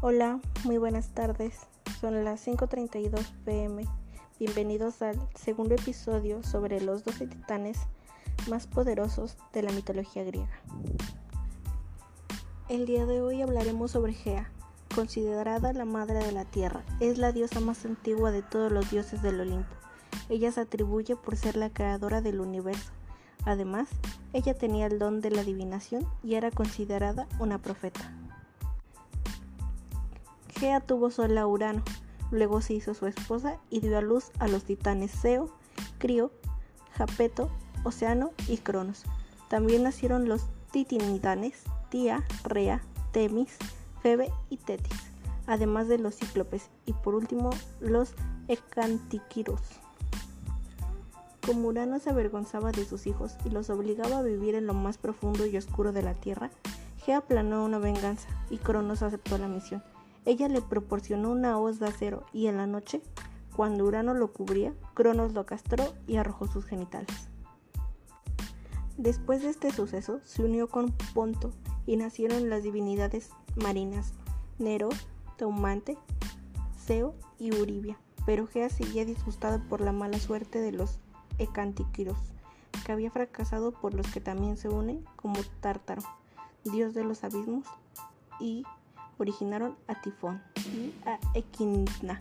Hola, muy buenas tardes. Son las 5.32 pm. Bienvenidos al segundo episodio sobre los 12 titanes más poderosos de la mitología griega. El día de hoy hablaremos sobre Gea, considerada la madre de la tierra. Es la diosa más antigua de todos los dioses del Olimpo. Ella se atribuye por ser la creadora del universo. Además, ella tenía el don de la adivinación y era considerada una profeta. Gea tuvo sola a Urano, luego se hizo su esposa y dio a luz a los titanes Zeo, Crio, Japeto, Océano y Cronos. También nacieron los Titinidanes, Tía, Rea, Temis, Febe y Tetis, además de los cíclopes y por último los Ecantiquiros. Como Urano se avergonzaba de sus hijos y los obligaba a vivir en lo más profundo y oscuro de la tierra, Gea planeó una venganza y Cronos aceptó la misión. Ella le proporcionó una hoz de acero y en la noche, cuando Urano lo cubría, Cronos lo castró y arrojó sus genitales. Después de este suceso, se unió con Ponto y nacieron las divinidades marinas Nero, Teumante, Zeo y Uribia. Pero Gea seguía disgustado por la mala suerte de los Ecantiquiros, que había fracasado por los que también se unen como Tártaro, dios de los abismos, y originaron a Tifón y a Equidna.